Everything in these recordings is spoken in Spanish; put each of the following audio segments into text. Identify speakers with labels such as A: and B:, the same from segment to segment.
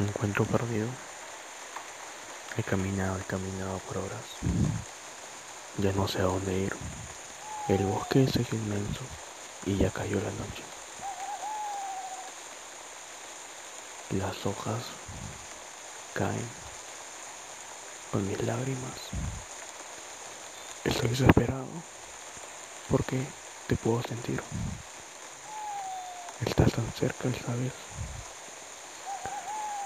A: Me encuentro perdido. He caminado y caminado por horas. Ya no sé a dónde ir. El bosque es inmenso y ya cayó la noche. Las hojas caen con mis lágrimas. Estoy desesperado porque te puedo sentir. Estás tan cerca, ¿sabes?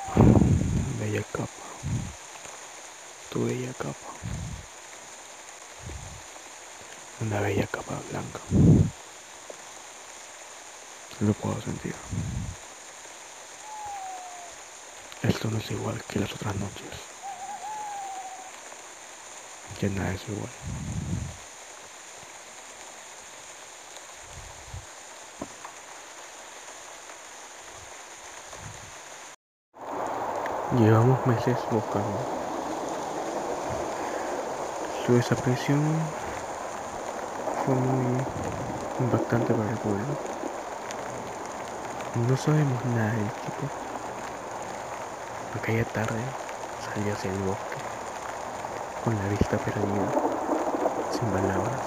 A: Bella capa, tu bella capa, una bella capa blanca. Lo puedo sentir. Esto no es igual que las otras noches. Que nada es igual. Llevamos meses buscando. Su desaparición fue muy impactante para el pueblo. No sabemos nada del chico. Aquella tarde salí hacia el bosque, con la vista perdida, sin palabras.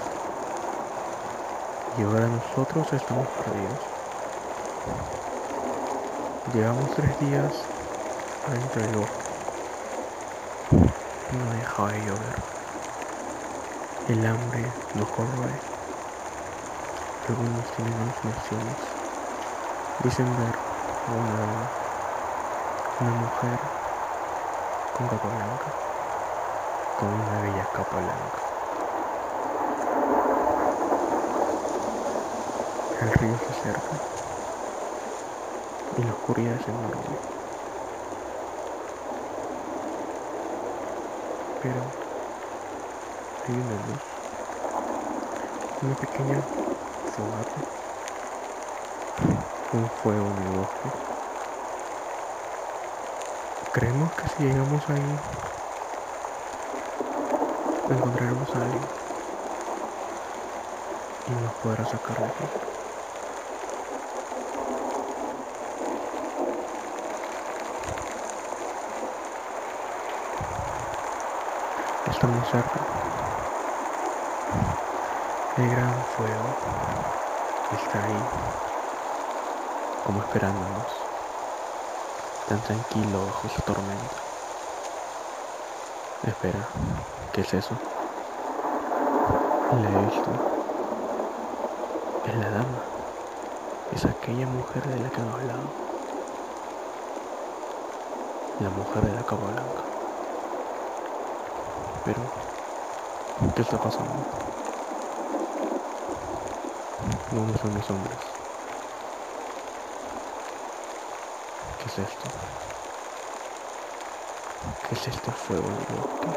A: Y ahora nosotros estamos perdidos. Llevamos tres días del bosque. No dejaba de llover. El hambre nos corroe. Algunos tienen alucinaciones. Dicen ver a una, una mujer con capa blanca, con una bella capa blanca. El río se acerca y la oscuridad es enorme. Pero hay una luz, una pequeña fogata, un fuego en el bosque. Creemos que si llegamos ahí, encontraremos a alguien y nos podrá sacar de aquí. Estamos cerca. El gran fuego está ahí, como esperándonos, tan tranquilo bajo su tormenta. Espera, ¿qué es eso? La he visto. Es la dama. Es aquella mujer de la que hemos hablado. La mujer de la capa blanca. Pero, ¿qué está pasando? ¿Dónde son los hombres? ¿Qué es esto? ¿Qué es este fuego del bosque?